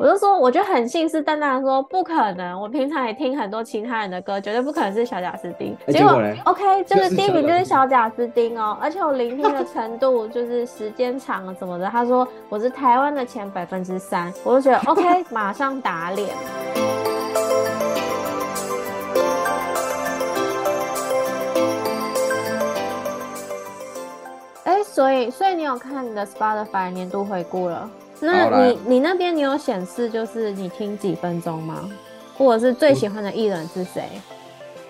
我就说，我就很信誓旦旦的说，不可能。我平常也听很多其他人的歌，绝对不可能是小贾斯汀。结果嘞，OK，就是第一名就是小小贾斯汀哦，而且我聆听的程度就是时间长了什么的。他说我是台湾的前百分之三，我就觉得 OK，马上打脸。哎，所以所以你有看你的 Spotify 年度回顾了？那你你那边你有显示就是你听几分钟吗？或者是最喜欢的艺人是谁？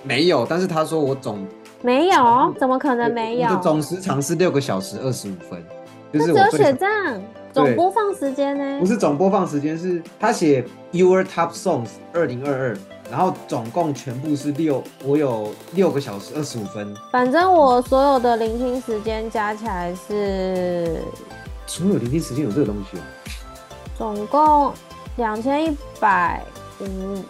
没有，但是他说我总没有，怎么可能没有？总时长是六个小时二十五分，就是只有写这样。总播放时间呢？不是总播放时间，是他写 Your Top Songs 二零二二，然后总共全部是六，我有六个小时二十五分。反正我所有的聆听时间加起来是。所有聆听时间有这个东西哦，总共两千一百五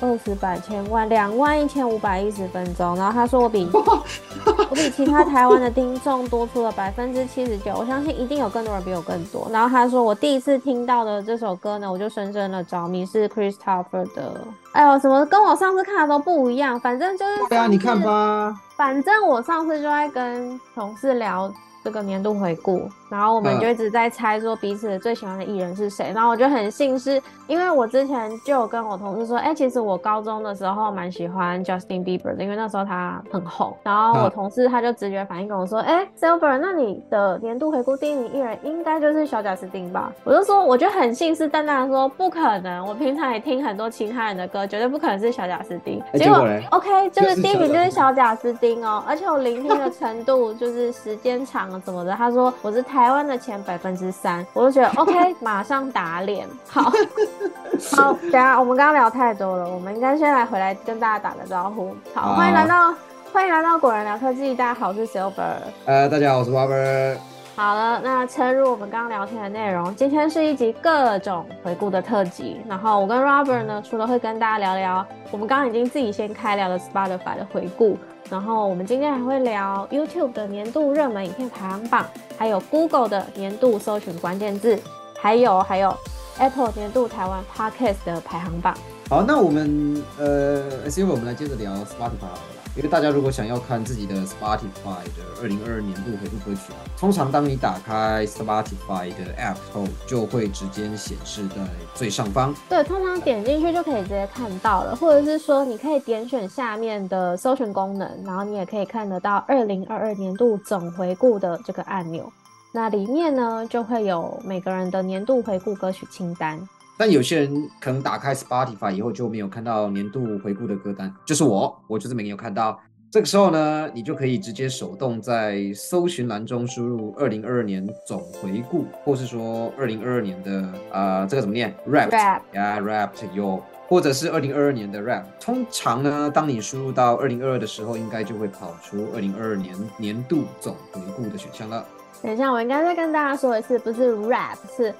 二十百千万两万一千五百一十分钟，然后他说我比 我比其他台湾的听众多出了百分之七十九，我相信一定有更多人比我更多。然后他说我第一次听到的这首歌呢，我就深深的着迷，是 Christopher 的。哎呦，什么跟我上次看的都不一样，反正就是对啊，你看吧，反正我上次就在跟同事聊。这个年度回顾，然后我们就一直在猜说彼此最喜欢的艺人是谁。然后我就很幸是，因为我之前就有跟我同事说，哎，其实我高中的时候蛮喜欢 Justin Bieber 的，因为那时候他很红。然后我同事他就直觉反应跟我说，哎，Silver，那你的年度回顾第一名艺人应该就是小贾斯汀吧？我就说，我就很信誓旦旦的说，不可能。我平常也听很多其他人的歌，绝对不可能是小贾斯汀。结果 OK，就是第一名就是小贾斯汀哦，而且我聆听的程度就是时间长。怎么的？他说我是台湾的前百分之三，我就觉得 OK，马上打脸。好，好，等下我们刚刚聊太多了，我们应该先来回来跟大家打个招呼。好，欢迎来到欢迎来到果然聊科技，大家好，我是 Silver。呃，大家好，我是 Robert。好了，那切入我们刚刚聊天的内容，今天是一集各种回顾的特辑。然后我跟 Robert 呢，除了会跟大家聊聊我们刚刚已经自己先开聊的 Spotify 的回顾。然后我们今天还会聊 YouTube 的年度热门影片排行榜，还有 Google 的年度搜寻关键字，还有还有 Apple 年度台湾 Podcast 的排行榜。好，那我们呃，先我们来接着聊 Spotify。因为大家如果想要看自己的 Spotify 的二零二二年度回顾歌曲啊，通常当你打开 Spotify 的 App 后，就会直接显示在最上方。对，通常点进去就可以直接看到了，或者是说你可以点选下面的搜寻功能，然后你也可以看得到二零二二年度总回顾的这个按钮。那里面呢，就会有每个人的年度回顾歌曲清单。但有些人可能打开 Spotify 以后就没有看到年度回顾的歌单，就是我，我就是没有看到。这个时候呢，你就可以直接手动在搜寻栏中输入二零二二年总回顾，或是说二零二二年的呃这个怎么念？Rap 呀，Rap 有，或者是二零二二年的 Rap。通常呢，当你输入到二零二二的时候，应该就会跑出二零二二年年度总回顾的选项了。等一下，我应该再跟大家说一次，不是 Rap 是。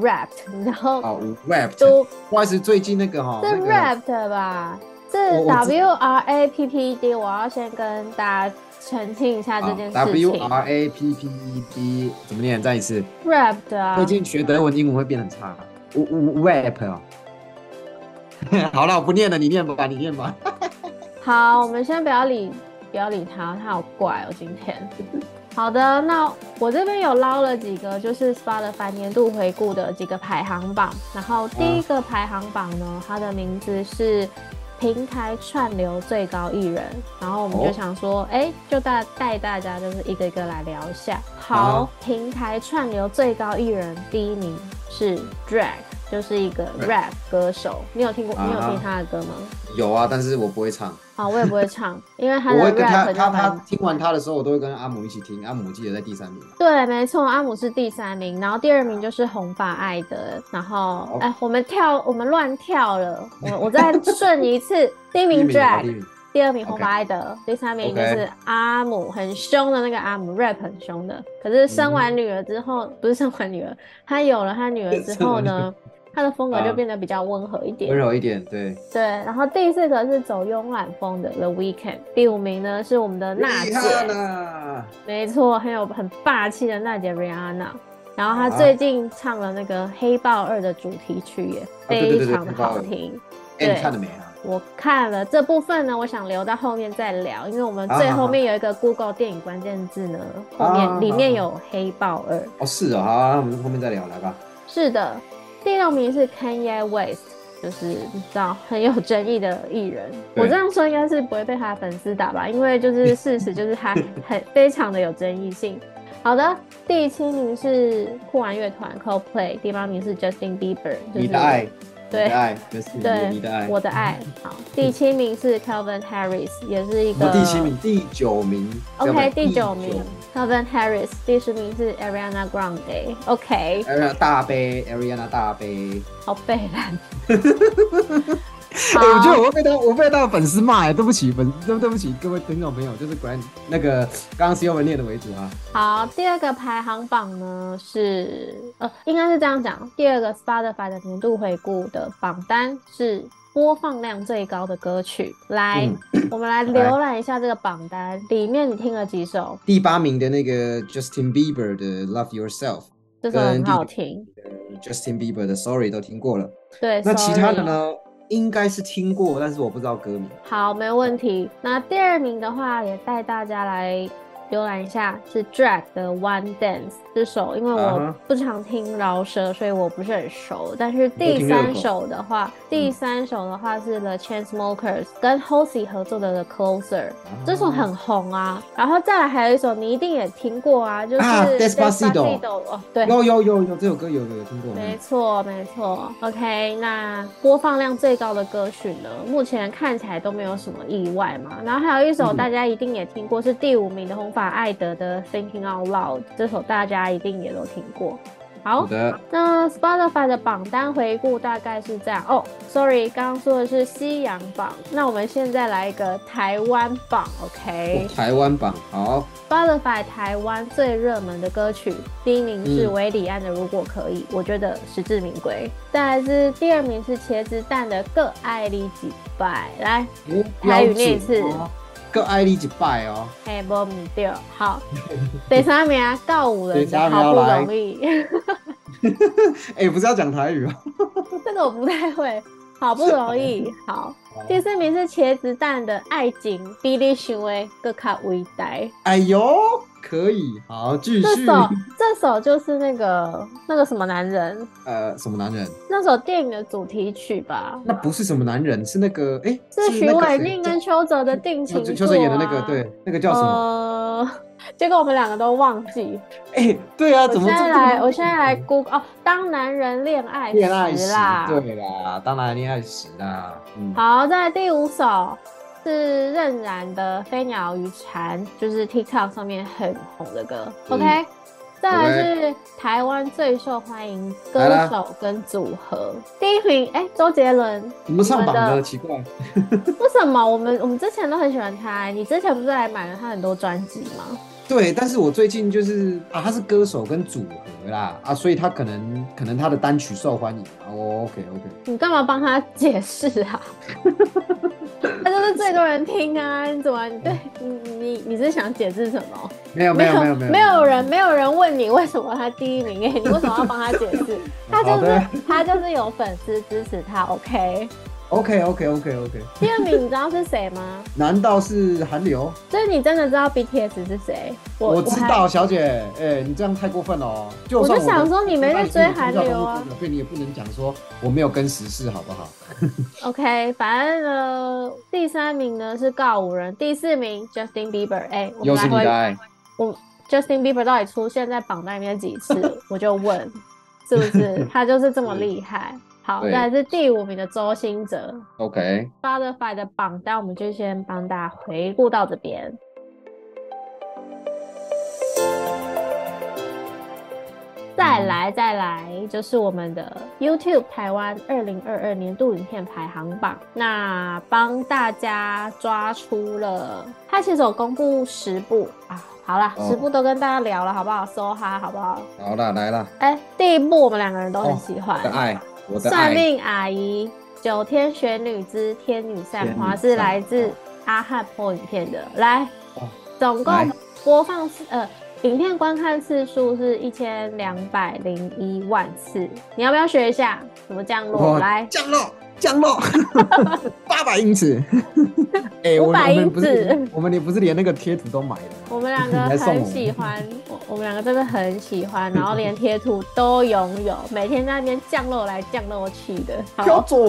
Rapped，然后哦，Rapped，都不好意思，最近那个哈，是 Rapped 吧？是 W R A P P E D，我要先跟大家澄清一下这件事情。W R A P P E D 怎么念？再一次，Rapped 啊！最近学德文、英文会变很差。我我 Rap 哦，好了，我不念了，你念吧，你念吧。好，我们先不要理，不要理他，他好怪哦，今天。好的，那我这边有捞了几个，就是 Spotify 年度回顾的几个排行榜。然后第一个排行榜呢，它的名字是平台串流最高艺人。然后我们就想说，哎，就带带大家就是一个一个来聊一下。好，平台串流最高艺人第一名是 Drag。就是一个 rap 歌手，你有听过？你有听他的歌吗？有啊，但是我不会唱。啊，我也不会唱，因为他的 rap 他他听完他的时候，我都会跟阿姆一起听。阿姆记得在第三名。对，没错，阿姆是第三名，然后第二名就是红发爱德。然后，哎，我们跳，我们乱跳了。我我再顺一次，第一名 drag，第二名红发爱德，第三名就是阿姆，很凶的那个阿姆，rap 很凶的。可是生完女儿之后，不是生完女儿，他有了他女儿之后呢？他的风格就变得比较温和一点，温柔一点，对对。然后第四个是走慵懒风的 The Weeknd，第五名呢是我们的娜姐，没错，很有很霸气的娜姐 Rihanna。然然后他啊最近唱了那个《黑豹二》的主题曲，也对对对非常的好听。哎，你对看了没啊？我看了这部分呢，我想留到后面再聊，因为我们最后面有一个 Google 电影关键字呢，后面好里面有《黑豹二》。哦，是哦，好啊，那我们后面再聊，来吧。是的，第六名是 Kanye West，就是你知道很有争议的艺人。我这样说应该是不会被他的粉丝打吧？因为就是 事实就是他很非常的有争议性。好的，第七名是酷玩乐团 Coldplay，第八名是 Justin Bieber，就是你的爱，对你的爱，就是对你的爱。我的爱。好，第七名是 Calvin Harris，也是一个第七名，第九名。OK，第九名 Calvin Harris，第十名是 Ariana Grande。OK，Ariana 大杯，Ariana 大杯。好背烂。哎、我觉得我会被他，我被他的粉丝骂哎，对不起粉，对对不起各位听众朋友，就是果然那个刚刚是用文念的为主啊。好，第二个排行榜呢是呃，应该是这样讲，第二个 Spotify 的年度回顾的榜单是播放量最高的歌曲。来，我们来浏览一下这个榜单，里面你听了几首？第八名的那个 Justin Bieber 的 Love Yourself，这首很好听。呃 Justin Bieber 的 Sorry 都听过了。对，那其他的？呢，应该是听过，但是我不知道歌名。好，没有问题。那第二名的话，也带大家来浏览一下，是 Drag 的 One Dance 这首，因为我不常听饶舌，所以我不是很熟。但是第三首的话，第三首的话是 The Chainsmokers 跟 Halsey 合作的 The Closer，这首很红啊。然后再来还有一首你一定也听过啊，就是啊 Despacito 哦，对，有有有有这首歌有有有听过。没错，没错。OK，那播放量最高的歌曲呢，目前看起来都没有什么意外嘛。然后还有一首嗯大家一定也听过，是第五名的红发艾德的《Thinking Out Loud》，这首大家一定也都听过。好那 Spotify 的榜单回顾大概是这样哦。Sorry，刚刚说的是西洋榜，那我们现在来一个台湾榜，OK？哦台湾榜好，Spotify 台湾最热门的歌曲，第一名是嗯韦礼安的《如果可以》，我觉得实至名归。再来是第二名是茄子蛋的《各爱你几拜》，来，哦台语念一次哦各爱你一拜哦。嘿，波唔对，好。第三名啊，告五人好不容易，哎、不是要讲台语吗。这个我不太会，好不容易，好。第四名是茄子蛋的《爱情比你想的更卡伟大》。哎呦，可以，好，继续。这首这首就是那个那个什么男人，呃，什么男人？那首电影的主题曲吧？那不是什么男人，是那个，哎、是许那个谁伟宁跟邱泽的定情作、啊。邱泽演的那个，对，那个叫什么？呃，结果我们两个都忘记。哎、对啊，怎么现在来，我现在来 Google 哦，当男人恋爱恋爱时啦。对啦，当男人恋爱时啦。嗯，好，在第五首是任然的《飞鸟与蝉》，就是 TikTok 上面很红的歌。嗯 OK，再来是台湾最受欢迎歌手跟组合，第一名哎，周杰伦。怎么上榜的？奇怪。为什么我们我们之前都很喜欢他？你之前不是还买了他很多专辑吗？对，但是我最近就是啊，他是歌手跟组合啦啊，所以他可能可能他的单曲受欢迎啊。哦，OK OK，你干嘛帮他解释啊？他就是最多人听啊！你怎么你对你你你是想解释什么？没有没有没有没有没有人没有人问你为什么他第一名，哎，你为什么要帮他解释？他就是他就是有粉丝支持他，OK。OK OK OK OK，第二名你知道是谁吗？难道是韩流？所以你真的知道 BTS 是谁？我我知道，小姐，哎、你这样太过分了哦。就我就想说你没在追韩流啊所以你也不能讲说我没有跟时事，好不好？OK，反正呢，第三名呢是告五人，第四名 Justin Bieber。哎、我又是们来回你的爱，我 Justin Bieber 到底出现在榜单里面几次？我就问，是不是他就是这么厉害？好，对再来是第五名的周兴哲。OK，Spotify 的榜单，我们就先帮大家回顾到这边。再来，再来，就是我们的 YouTube 台湾二零二二年度影片排行榜。那帮大家抓出了，它其实有公布十部啊。好啦，哦十部都跟大家聊了，好不好？搜哈，好不好？好啦，来啦，哎、第一部我们两个人都很哦喜欢。我的算，命阿姨九天玄女之天女散花是来自阿汉播影片的，来哦，总共播放次呃影片观看次数是一千两百零一万次。你要不要学一下？怎么降落？来，降落，降落，八百英尺。哎、我500我们不英是尺我们也不是连那个贴图都买了吗？我们两个很喜欢，我我们两个真的很喜欢，然后连贴图都拥有，每天在那边降落来降落去的。飘好，走。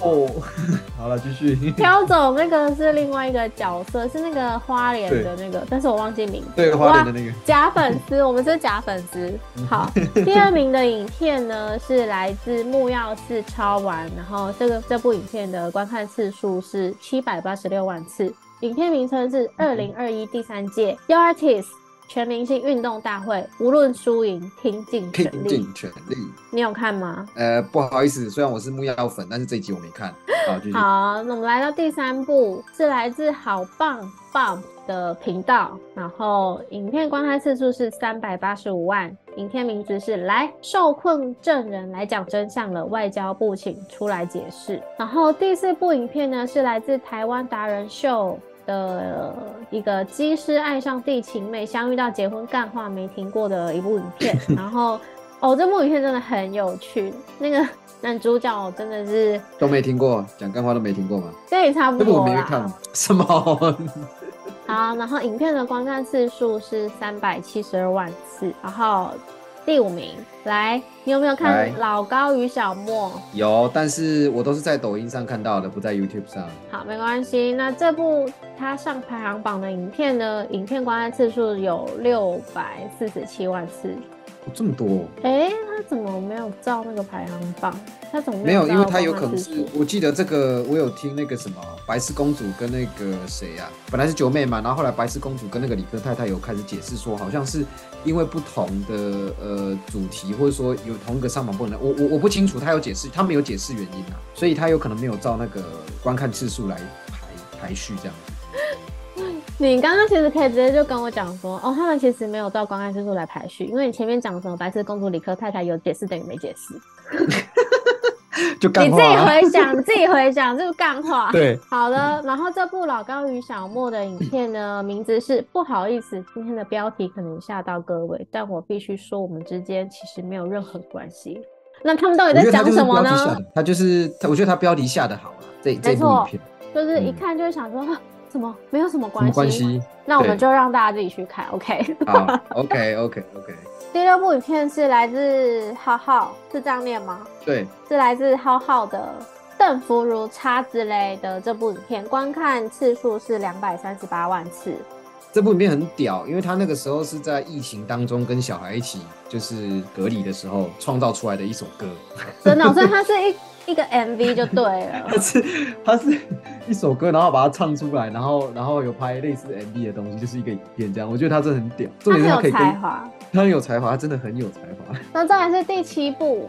好了，继续。飘走那个是另外一个角色，是那个花莲的那个，但是我忘记名字。对，花莲的那个。假粉丝，我们是假粉丝。好，第二名的影片呢是来自木曜四超玩，然后这个这部影片的观看次数是七百八十六万次。影片名称是二零二一第三届 y o u Artist 全明星运动大会，无论输赢，拼尽全力拼尽。全力。你有看吗？呃，不好意思，虽然我是木曜粉，但是这一集我没看。好，好，那我们来到第三部，是来自好棒棒的频道，然后影片观看次数是三百八十五万，影片名字是“来受困证人来讲真相了”，外交部请出来解释。然后第四部影片呢，是来自台湾达人秀。的一个机师爱上地勤妹，相遇到结婚干话没停过的一部影片。然后哦，这部影片真的很有趣，那个 男主角真的是都没听过，讲干话都没听过吗？这也差不这个我。没看。什么？好，然后影片的观看次数是三百七十二万次，然后第五名，来，你有没有看《老高与小莫》？有，但是我都是在抖音上看到的，不在 YouTube 上。好，没关系。那这部它上排行榜的影片呢？影片观看次数有六百四十七万次。哦这么多？诶，他怎么没有照那个排行榜？他怎么没有，照因为他有可能是我记得这个，我有听那个什么白痴公主跟那个谁呀、本来是九妹嘛，然后后来白痴公主跟那个理科太太有开始解释说，好像是因为不同的呃主题，或者说有同一个上榜不能，我我我不清楚，他有解释，他没有解释原因啊，所以他有可能没有照那个观看次数来排排序这样。你刚刚其实可以直接就跟我讲说，哦，他们其实没有照观看次数来排序，因为你前面讲什么白痴公主、理科太太有解释等于没解释。就干你自己。回想，你自己回想，这个干话。对，好的，然后这部老高与小莫的影片呢，名字是不好意思，今天的标题可能吓到各位，但我必须说，我们之间其实没有任何关系。那他们到底在讲什么呢？他就是他，我觉得他标题下的好了，这这部影片就是一嗯看就会想说，啊怎么没有什么关系？么关系？那我们就让大家自己去看，OK？好，OK OK OK，第六部影片是来自浩浩，是这样念吗？对，是来自浩浩的《邓福如叉之类的这部影片，观看次数是两百三十八万次。这部影片很屌，因为他那个时候是在疫情当中跟小孩一起就是隔离的时候创造出来的一首歌，真的哦、所以它是一一个 MV 就对了它。是它是一首歌，然后把它唱出来，然后然后有拍类似 MV 的东西，就是一个影片这样。我觉得他真的很屌，重他很有点是他可以才华。他很有才华，他真的很有才华。那再来是第七部，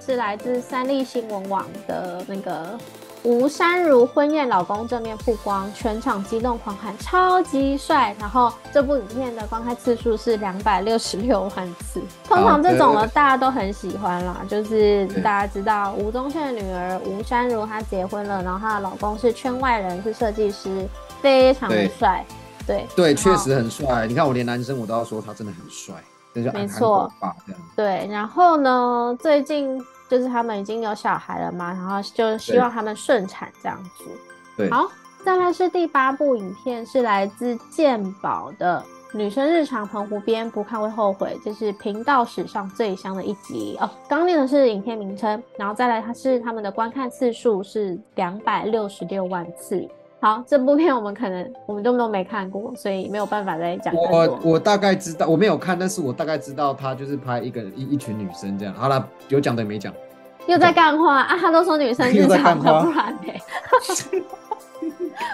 是来自三立新闻网的那个吴珊如婚宴老公正面曝光，全场激动狂喊超级帅。然后这部影片的观看次数是两百六十六万次。通常这种的大家都很喜欢啦，就是大家知道吴宗宪的女儿吴珊如她结婚了，然后她的老公是圈外人，是设计师，非常帅。对对，确实很帅。你看我连男生我都要说他真的很帅，那就韩没错。对，然后呢，最近就是他们已经有小孩了嘛，然后就希望他们顺产这样子。对，好，再来是第八部影片，是来自健宝的《女生日常澎湖边不看会后悔》，这是频道史上最香的一集哦。刚念的是影片名称，然后再来它是他们的观看次数是两百六十六万次。好，这部片我们可能我们都都没看过，所以没有办法再讲我。我大概知道，我没有看，但是我大概知道他就是拍一个一一群女生这样。好了，有讲的没讲。又在干话啊！他都说女生日 又在干话不然呢？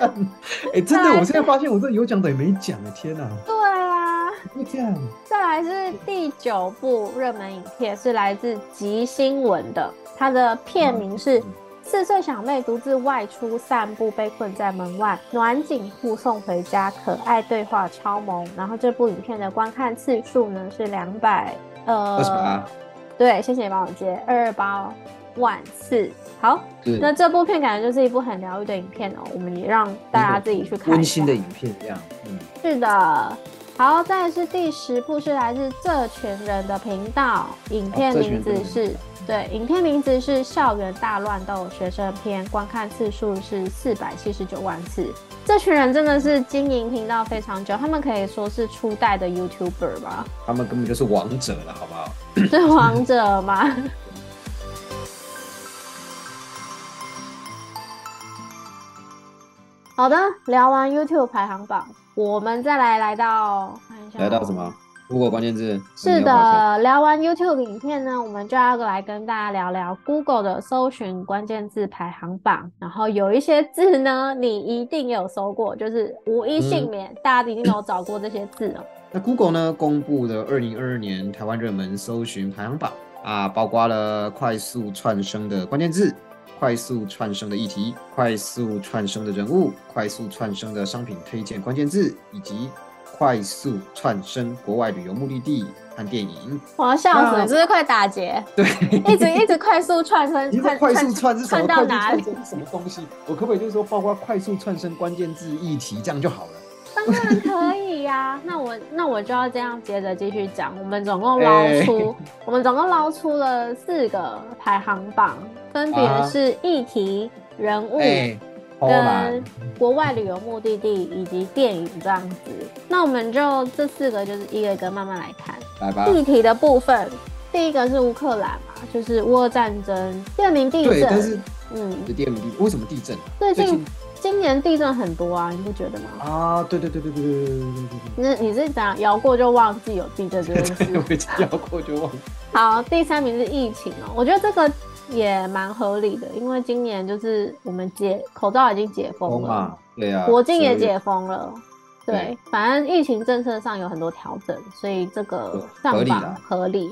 哎、真的，我现在发现我这有讲的也没讲哎，天哪，对啊，会这样？再来是第九部热门影片，是来自吉新闻的，它的片名是《四岁小妹独自外出散步，被困在门外，暖景护送回家，可爱对话超萌》。然后这部影片的观看次数呢是两百呃，28对，谢谢你帮我接二二八万次。好，那这部片感觉就是一部很疗愈的影片哦，我们也让大家自己去看。温馨的影片这样。嗯，是的，好，再来是第十部是来自这群人的频道，影片名字是。对，影片名字是《校园大乱斗学生篇》，观看次数是四百七十九万次。这群人真的是经营频道非常久，他们可以说是初代的 YouTuber 吧？他们根本就是王者了，好不好？是王者吗？好的，聊完 YouTube 排行榜，我们再来来到看一下，来到什么？Google 关键字是的，聊完 YouTube 影片呢，我们就要来跟大家聊聊 Google 的搜寻关键字排行榜。然后有一些字呢，你一定有搜过，就是无一幸免，大家一定有找过这些字哦。那 Google 呢，公布的二零二二年台湾热门搜寻排行榜啊，包括了快速窜升的关键字、快速串升的议题、快速串升的人物、快速串升的商品推荐关键字以及。快速窜升国外旅游目的地看电影，我要笑死！这是快打劫？对，一直一直快速窜升，快速窜是什么？到哪里？什么东西？我可不可以就是说，包括快速窜升关键字议题，这样就好了？当然可以呀。那我那我就要这样接着继续讲。我们总共捞出，我们总共捞出了四个排行榜，分别是议题、人物。跟国外旅游目的地以及电影这样子，那我们就这四个就是一个一个慢慢来看。来吧。地题的部分，第一个是乌克兰嘛，就是乌俄战争。第二名地震。对，但是嗯，第二名地为什么地震？最近今年地震很多啊，你不觉得吗？啊，对对对对对对对对对对。那你是怎样摇过就忘记有地震这件事？摇过就忘。好，第三名是疫情哦，我觉得这个。也蛮合理的，因为今年就是我们解口罩已经解封了，对啊，国境也解封了，对，反正疫情政策上有很多调整，所以这个上榜合理。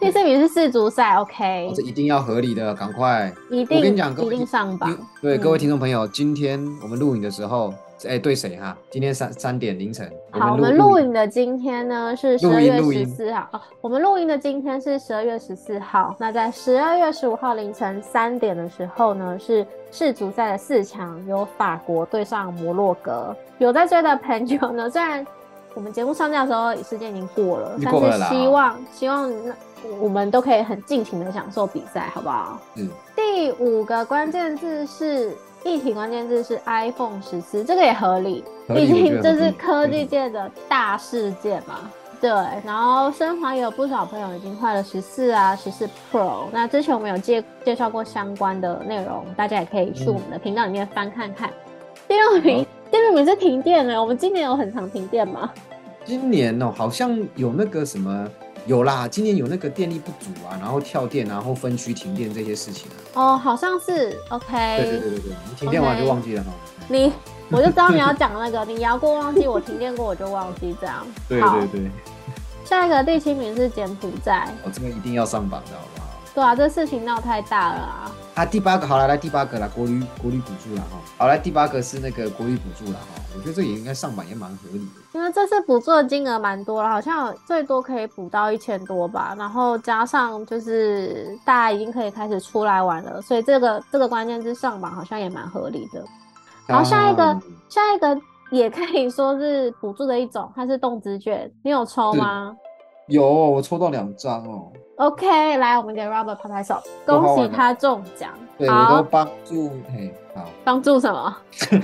第四名是世足赛，OK，这一定要合理的，赶快，一定，我跟你讲，一定上榜。对各位听众朋友，今天我们录影的时候。哎，对谁哈？今天三三点凌晨。好，我们录影的今天呢是十二月十四号。哦，我们录音的今天是十二月十四号。那在十二月十五号凌晨三点的时候呢，是世足赛的四强，由法国对上摩洛哥。有在追的朋友呢，虽然我们节目上架的时候时间已经过了，但是希望希望那我们都可以很尽情的享受比赛，好不好？嗯。第五个关键字是。议题关键字是 iPhone 十四，这个也合理，毕竟这是科技界的大事件嘛。对，然后身旁也有不少朋友已经换了十四啊，十四 Pro。那之前我们有介介绍过相关的内容，大家也可以去我们的频道里面翻看看。第六名，第六名是停电了。我们今年有很常停电吗？今年哦，好像有那个什么。有啦，今年有那个电力不足啊，然后跳电，然后分区停电这些事情啊哦，好像是 OK。对对对对对，你停电完就忘记了哈。你，我就知道你要讲那个，你摇过忘记，我停电过我就忘记这样。对对对。下一个第七名是柬埔寨，哦，这个一定要上榜的好不好？对啊，这事情闹太大了啊。啊，第八个好了，来第八个了，国旅国旅补助了哈。好来，第八个是那个国旅补助了哈。我觉得这也应该上榜，也蛮合理的。因为这次补助的金额蛮多了，好像最多可以补到一千多吧。然后加上就是大家已经可以开始出来玩了，所以这个这个关键字上榜好像也蛮合理的。然后下一个下一个也可以说是补助的一种，它是动资券，你有抽吗？有，我抽到两张哦。OK，来，我们给 Robert 拍拍手，恭喜他中奖。对，我都帮助，嘿，好，帮助什么？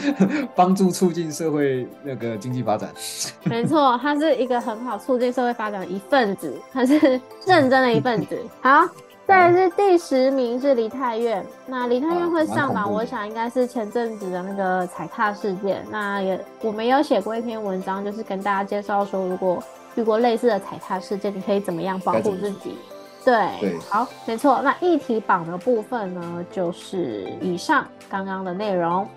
帮助促进社会那个经济发展。没错，他是一个很好促进社会发展的一份子，他是认真的一份子。好，再是第十名是梨泰院，那梨泰院会上榜，我想应该是前阵子的那个踩踏事件。那也我们有写过一篇文章，就是跟大家介绍说，如果遇过类似的踩踏事件，你可以怎么样保护自己？对，好，没错。那议题榜的部分呢，就是以上刚刚的内容。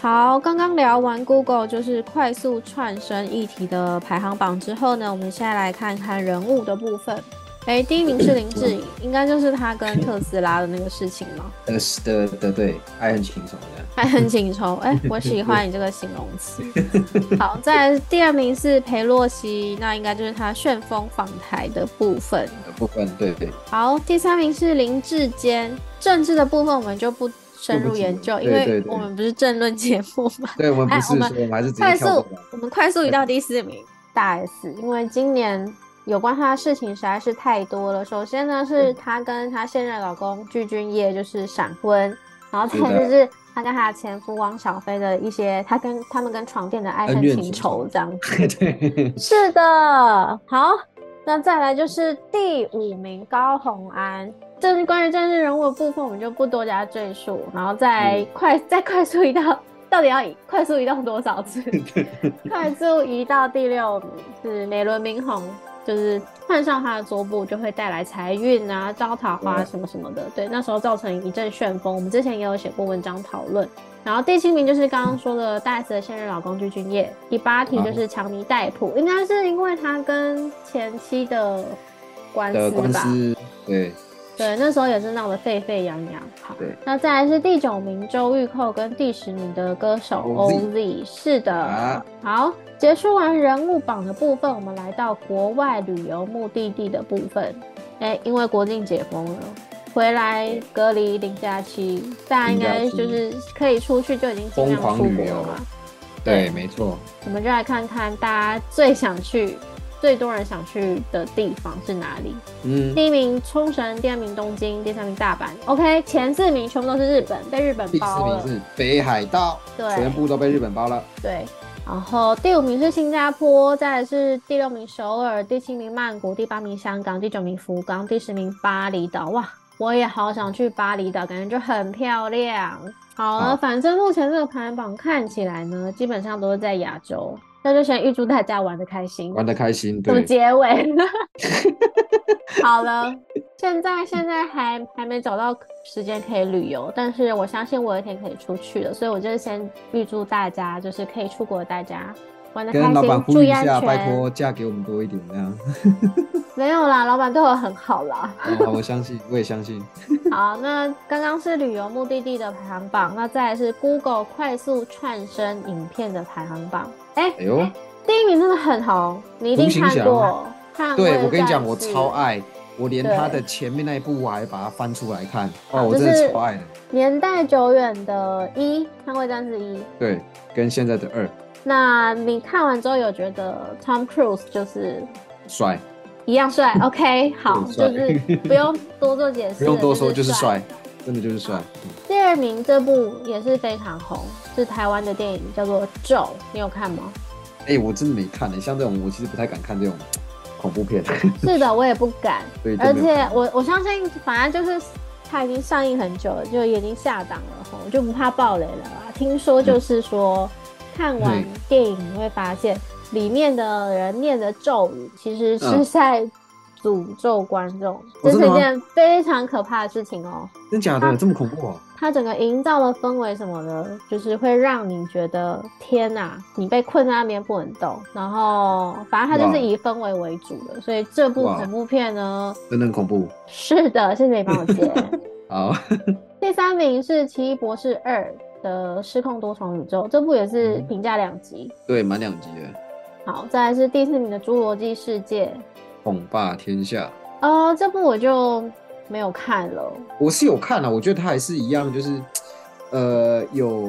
好，刚刚聊完 Google 就是快速串升议题的排行榜之后呢，我们现在来看看人物的部分。哎，第一名是林志颖，应该就是他跟特斯拉的那个事情吗？呃，是的，的对，爱恨情仇的，爱恨情仇。哎，我喜欢你这个形容词。好，在第二名是裴洛西，那应该就是他旋风访台的部分。部分，对对。好，第三名是林志坚，政治的部分我们就不深入研究，因为我们不是政论节目嘛。对我们不是哎我们还是快速我们快速移到第四名，大 S，因为今年有关他的事情实在是太多了。首先呢，是她跟她现任老公具俊晔就是闪婚，然后再就是她跟她的前夫汪小菲的一些，她跟他们跟床垫的爱恨情仇仇这样子。对，是的，好，那再来就是第五名高虹安。这是关于政治人物的部分，我们就不多加赘述，然后再嗯 快、再快速移到，到底要快速移动多少次？快速移到第六名是美轮明宏，就是换上他的桌布就会带来财运啊、招桃花什么什么的。对，那时候造成一阵旋风，我们之前也有写过文章讨论。然后第七名就是刚刚说的大 S 的现任老公具俊晔，第八题就是强尼戴普，应该是因为他跟前妻的官的司吧？官司，对，对，那时候也是闹得沸沸扬扬。好对，那再来是第九名周玉蔻跟第十名的歌手 OZ OZ。是的，啊好，结束完人物榜的部分，我们来到国外旅游目的地的部分。哎，因为国境解封了。回来隔离零假期，大家应该就是可以出去就已经尽疯量出狂旅游国了嘛。对，对没错。我们就来看看大家最想去、最多人想去的地方是哪里。嗯，第一名冲绳，第二名东京，第三名大阪。OK，前四名全部都是日本，被日本第四包了。名是北海道，对全部都被日本包了。对，然后第五名是新加坡，再来是第六名首尔，第七名曼谷，第八名香港，第九名福冈，第十名巴厘岛。哇，我也好想去巴厘岛，感觉就很漂亮。好了，好反正目前这个排行榜看起来呢，基本上都是在亚洲。那就先预祝大家玩的开心。玩的开心，怎么对，结尾？好了，现在现在还还没找到时间可以旅游，但是我相信我有一天可以出去的，所以我就先预祝大家就是可以出国的大家玩的开跟老板心，注意安呼吁一下，拜。托嫁给我们多一点，这样。没有啦，老板对我很好啦。哦我相信，我也相信。好，那刚刚是旅游目的地的排行榜，那再来是 Google 快速串升影片的排行榜。哎、哎呦，第一名真的很红，你一定看过。捍对我跟你讲，我超爱，我连他的前面那一部我还把它翻出来看，好哦，我真是的超爱的。年代久远的一《捍卫战士一》，对，跟现在的二。那你看完之后有觉得 Tom Cruise 就是帅，一样帅？OK，好，就是不用多做解释，不用多说，就是帅。帅。，真的就是帅。嗯第二名这部也是非常红，是台湾的电影，叫做《咒》，你有看吗？哎、我真的没看呢、像这种我其实不太敢看这种恐怖片。是的，我也不敢，对，而且我我相信，反正就是它已经上映很久了，就已经下档了吼，我就不怕暴雷了啦。听说就是说，看完对电影你会发现，里面的人念的咒语其实是嗯在诅咒观众，这是一件非常可怕的事情哦。真假的这么恐怖哦、它整个营造的氛围什么的，就是会让你觉得天哪，你被困在那边不能动。然后，反正它就是以氛围为主的，所以这部恐怖片呢，真的很恐怖。是的，谢谢你帮我接。好，第三名是《奇异博士二》的失控多重宇宙，这部也是嗯评价两极。对，满两集的，好，再来是第四名的《侏罗纪世界统霸天下。》，呃，这部我就没有看了。我是有看了，我觉得它还是一样，就是呃有，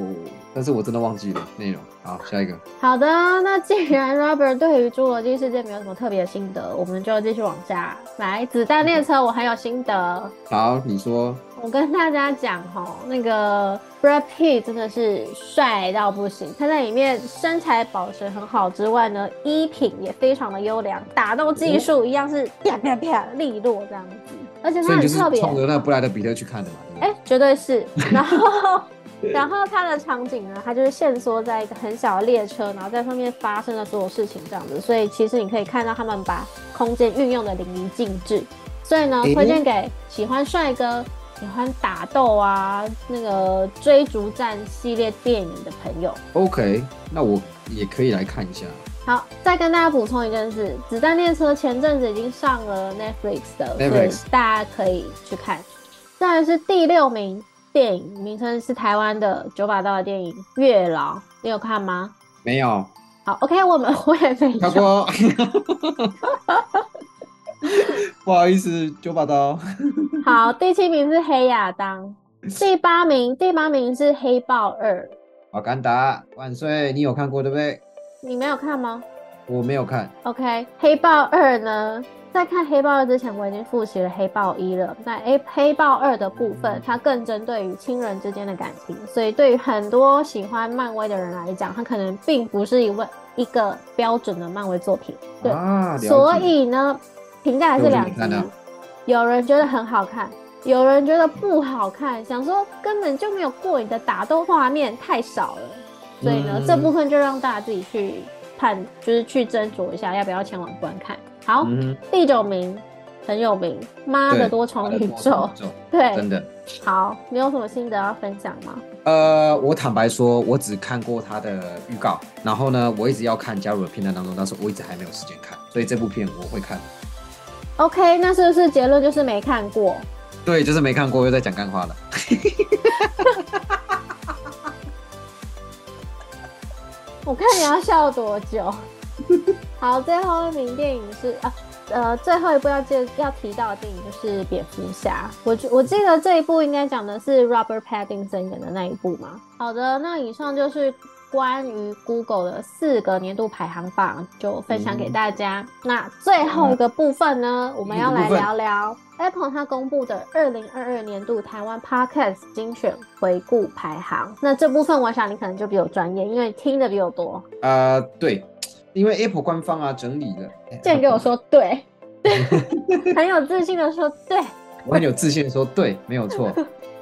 但是我真的忘记了内容。好，下一个。好的，那既然 Robert 对于《侏罗纪世界》没有什么特别的心得，我们就继续往下来。子弹列车我很有心得，好，你说我跟大家讲哈，那个 Brad Pitt 真的是帅到不行，他在里面身材保持很好之外呢，衣品也非常的优良，打斗技术一样是啪啪啪利落这样子，而且他很特别，冲着那个布莱德比特去看的嘛？哎、绝对是。然后，然后它的场景呢，它就是限缩在一个很小的列车，然后在上面发生的所有事情这样子，所以其实你可以看到他们把空间运用的淋漓尽致。所以呢，推荐给喜欢帅哥、喜欢打斗啊、那个追逐战系列电影的朋友。OK，那我也可以来看一下。好，再跟大家补充一件事，《子弹列车》前阵子已经上了 Netflix 的，Netflix 大家可以去看。再来是第六名电影，名称是台湾的九把刀的电影《月老》，你有看吗？没有，好，OK，我们我也没有。不好意思，九把刀。好，第七名是黑亚当，第八名，第八名是《黑豹二》，瓦干达万岁！你有看过对不对？你没有看吗我没有看。？OK，《黑豹二》呢，在看《黑豹二》之前，我已经复习了《黑豹一》了。那《黑黑豹二》的部分，它更针对于亲人之间的感情，所以对于很多喜欢漫威的人来讲，它可能并不是一位一个标准的漫威作品。对啊，所以呢，评价还是两极有人觉得很好看，有人觉得不好看，想说根本就没有过瘾的打斗画面太少了。所以呢，嗯这部分就让大家自己去判，就是去斟酌一下要不要前往观看。好，嗯第九名很有名，《妈的多重宇宙重》。宇宙 对，真的。好，你有什么心得要分享吗？呃，我坦白说，我只看过他的预告，然后呢，我一直要看加入的片段当中，但是我一直还没有时间看，所以这部片我会看。OK，那是不是结论就是没看过？对，就是没看过，又在讲干话了。我看你要笑多久。好，最后一名电影是啊，呃，最后一部要介要提到的电影就是蝙蝠侠。我觉我记得这一部应该讲的是 Robert Pattinson 演的那一部嘛。好的，那以上就是关于 Google 的四个年度排行榜，就分享给大家。那最后一个部分呢，我们要来聊聊 Apple 它公布的二零二二年度台湾 Podcast 精选回顾排行。那这部分我想你可能就比我专业，因为听的比我多。呃，对，因为 Apple 官方啊整理了，哎竟然给我说对，很有自信的说对。我很有自信的说对，没有错。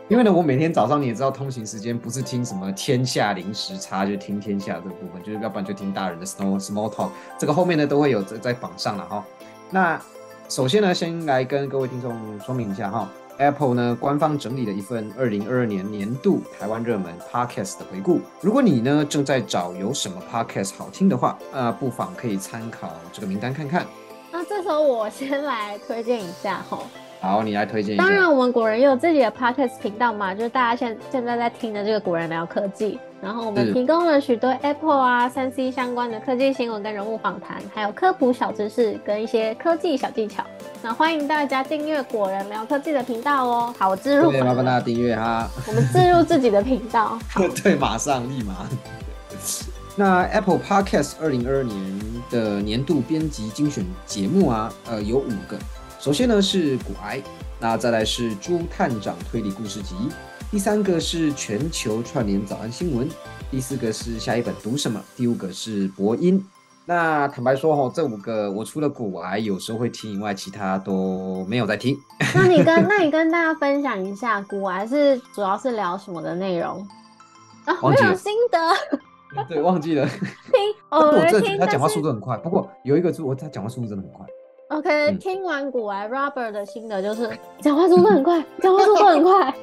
因为呢，我每天早上你也知道，通勤时间不是听什么天下零时差，就听天下这个部分，就是要不然就听大人的 small small talk，这个后面呢都会有在在榜上了哈。那首先呢，先来跟各位听众说明一下哈，Apple 呢官方整理了一份二零二二年年度台湾热门 Podcast 的回顾。如果你呢正在找有什么 Podcast 好听的话，呃，不妨可以参考这个名单看看。那这时候我先来推荐一下哈。好，你来推荐一下。当然，我们果仁也有自己的 podcast 频道嘛，就是大家现现在在听的这个果仁聊科技。然后我们提供了许多 Apple 啊、三 C 相关的科技新闻跟人物访谈，还有科普小知识跟一些科技小技巧。那欢迎大家订阅果仁聊科技的频道哦。好，我置入麻烦大家订阅哈。我们置入自己的频道。好，对，马上立马。那 Apple Podcast 二零二二年的年度编辑精选节目啊，呃，有五个。首先呢是骨癌，那再来是朱探长推理故事集，第三个是全球串联早安新闻，第四个是下一本读什么，第五个是播音。那坦白说哈，这五个我除了骨癌有时候会听以外，其他都没有在听。那你跟 那你跟大家分享一下，古玩是主要是聊什么的内容？啊，没有心得。对，忘记了。听，不过偶尔我真的觉听，得他讲话速度很快。不过有一个字，我他讲话速度真的很快。OK，、嗯听完古玩 Robert 的心得就是讲话速度很快，讲话速度很快。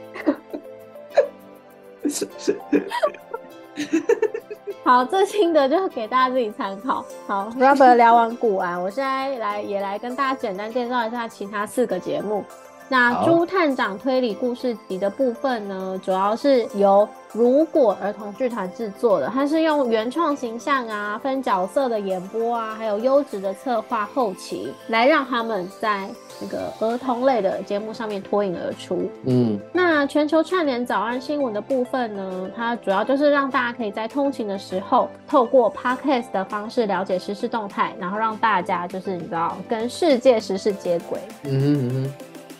好，这心得就给大家自己参考。好，Robert 聊完古玩，我现在来也来跟大家简单介绍一下其他四个节目。那好朱探长推理故事集的部分呢，主要是由如果儿童剧团制作的，它是用原创形象啊、分角色的演播啊，还有优质的策划后期，来让他们在这个儿童类的节目上面脱颖而出。嗯，那全球串联早安新闻的部分呢，它主要就是让大家可以在通勤的时候，透过 podcast 的方式了解时事动态，然后让大家就是你知道跟世界时事接轨。嗯哼嗯哼，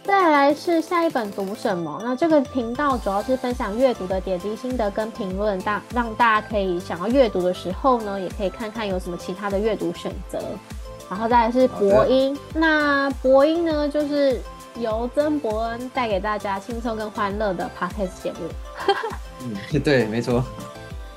再来是下一本读什么？那这个频道主要是分享阅读的点滴心得跟评论，大让大家可以想要阅读的时候呢，也可以看看有什么其他的阅读选择。然后再来是博音，那博音呢，就是由曾伯恩带给大家轻松跟欢乐的 podcast 节目。嗯，对，没错。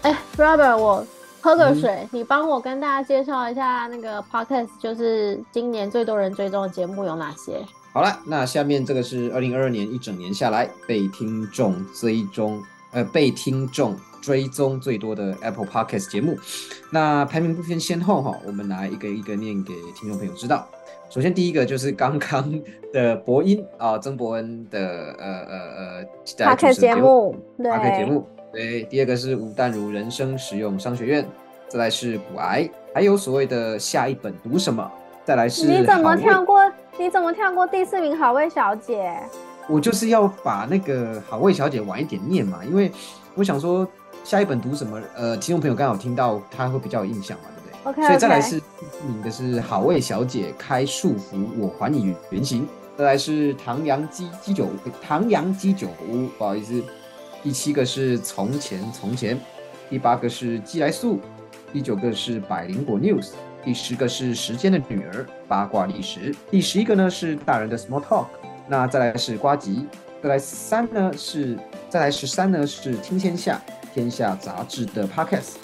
哎，Robert，我喝个嗯水，你帮我跟大家介绍一下那个 podcast，就是今年最多人追踪的节目有哪些？好了，那下面这个是二零二二年一整年下来被听众追踪，呃，被听众追踪最多的 Apple Podcast 节目。那排名不分先后哈，我们来一个一个念给听众朋友知道。首先第一个就是刚刚的博音啊，曾伯恩的呃呃呃 podcast 节目，对 Podcast 节目。对，第二个是吴淡如人生实用商学院，再来是骨癌，还有所谓的下一本读什么，再来是你怎么跳过？你怎么跳过第四名好味小姐？我就是要把那个好味小姐晚一点念嘛，因为我想说下一本读什么，呃，听众朋友刚好听到，他会比较有印象嘛，对不对 OK，所以再来是你的是好味小姐开束缚，我还你原形。再来是唐扬鸡鸡酒唐扬鸡酒屋，不好意思。第七个是从前从前，第八个是鸡来素，第九个是百灵果 news，第十个是时间的女儿八卦历史，第十一个呢是大人的 small talk。那再来是瓜吉，再来三呢是再来十三呢是听天下天下杂志的 podcast，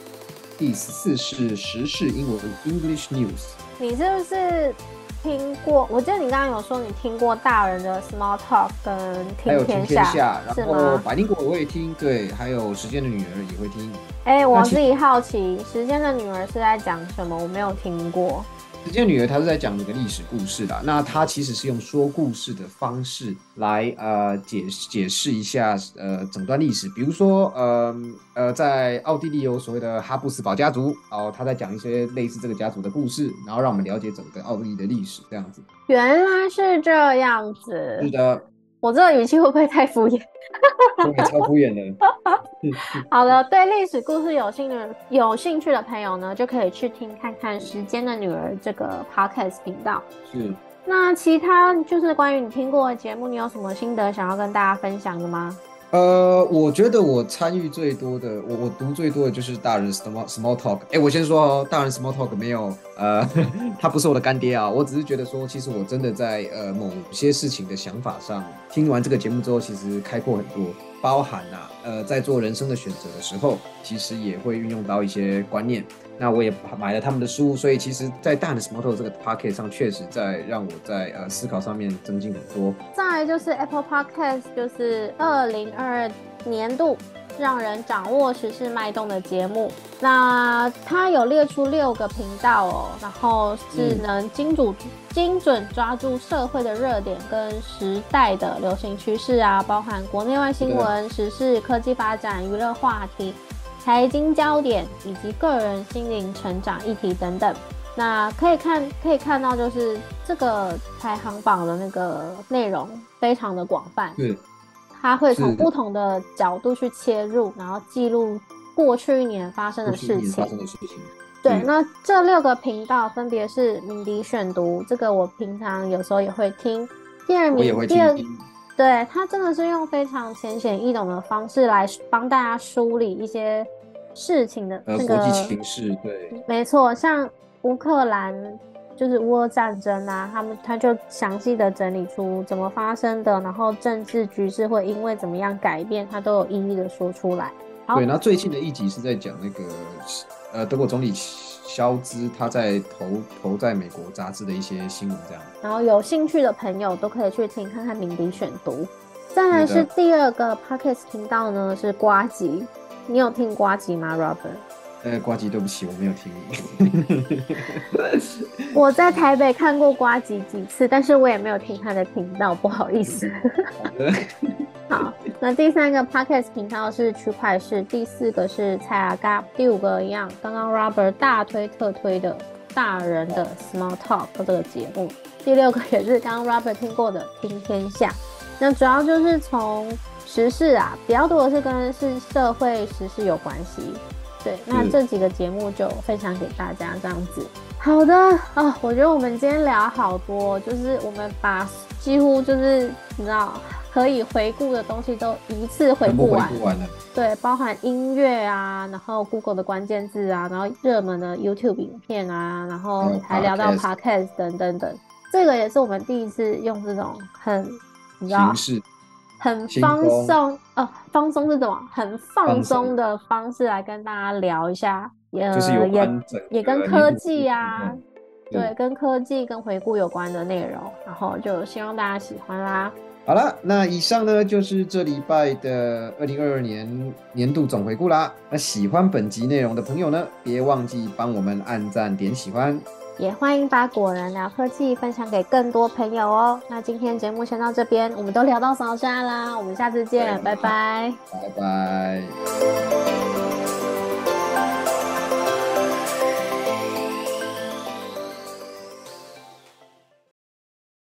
第十四是时事英文 English news。你是不是？听过，我记得你刚刚有说你听过大人的 Small Talk 跟听天下，然后百灵果我也听，对，还有时间的女儿也会听。哎，我自己好奇，时间的女儿是在讲什么？我没有听过。时间女儿她是在讲一个历史故事的，那她其实是用说故事的方式来呃解解释一下呃整段历史，比如说呃呃在奥地利有所谓的哈布斯堡家族，然后她在讲一些类似这个家族的故事，然后让我们了解整个奥地利的历史这样子。原来是这样子。是的。我这个语气会不会太敷衍？超敷衍的。好了，对历史故事有兴趣有兴趣的朋友呢，就可以去听看看《时间的女儿》这个 podcast 频道。是。那其他就是关于你听过的节目，你有什么心得想要跟大家分享的吗？呃，我觉得我参与最多的，我我读最多的就是大人 small small talk。哎，我先说哦，大人 small talk 没有，呃，他不是我的干爹啊。我只是觉得说，其实我真的在呃某些事情的想法上，听完这个节目之后，其实开阔很多，包含啊，呃，在做人生的选择的时候，其实也会运用到一些观念。那我也买了他们的书，所以其实，在大的 Small Talk 这个 pocket 上，确实在让我在呃思考上面增进很多。再来就是 Apple Podcast，就是二零二年度让人掌握时事脉动的节目。那它有列出六个频道哦，然后是能精准精准抓住社会的热点跟时代的流行趋势啊，包含国内外新闻、时事、科技发展、娱乐话题。财经焦点以及个人心灵成长议题等等，那可以看可以看到，就是这个排行榜的那个内容非常的广泛。对，它会从不同的角度去切入，然后记录过去一年发生的事情。发生的事情。对，那这六个频道分别是敏迪选读，这个我平常有时候也会听。第二名，第二，对他真的是用非常浅显易懂的方式来帮大家梳理一些。事情的那个国际情势，对，没错，像乌克兰就是乌俄战争啊，他们他就详细的整理出怎么发生的，然后政治局势会因为怎么样改变，他都有一一的说出来。对，那最近的一集是在讲那个呃德国总理肖兹他在投投在美国杂志的一些新闻这样。然后有兴趣的朋友都可以去听看看鸣笛选读。再来是第二个 podcast 频道呢，是瓜吉。你有听瓜吉吗，Robert？呃，瓜吉，对不起，我没有听。我在台北看过瓜吉几次，但是我也没有听他的频道，不好意思。好，那第三个 podcast 频道是区块市，第四个是蔡阿嘎，第五个一样，刚刚 Robert 大推特推的大人的 Small Talk 这个节目，第六个也是刚刚 Robert 听过的听天下。那主要就是从。时事啊，比较多的是跟是社会时事有关系。对，那这几个节目就分享给大家这样子。好的啊，我觉得我们今天聊好多，就是我们把几乎就是你知道可以回顾的东西都一次回顾完。对，包含音乐啊，然后 Google 的关键字啊，然后热门的 YouTube 影片啊，然后还聊到 Podcast 等等等。这个也是我们第一次用这种很你知道。很放松哦，放松是怎么？很放松的方式来跟大家聊一下，呃，也也跟科技啊，对，跟科技跟回顾有关的内容，然后就希望大家喜欢啦。好了，那以上呢就是这礼拜的二零二二年年度总回顾啦。那喜欢本集内容的朋友呢，别忘记帮我们按赞点喜欢。也欢迎把果仁聊科技分享给更多朋友哦。那今天节目先到这边，我们都聊到啥啦，我们下次见，拜拜，拜拜。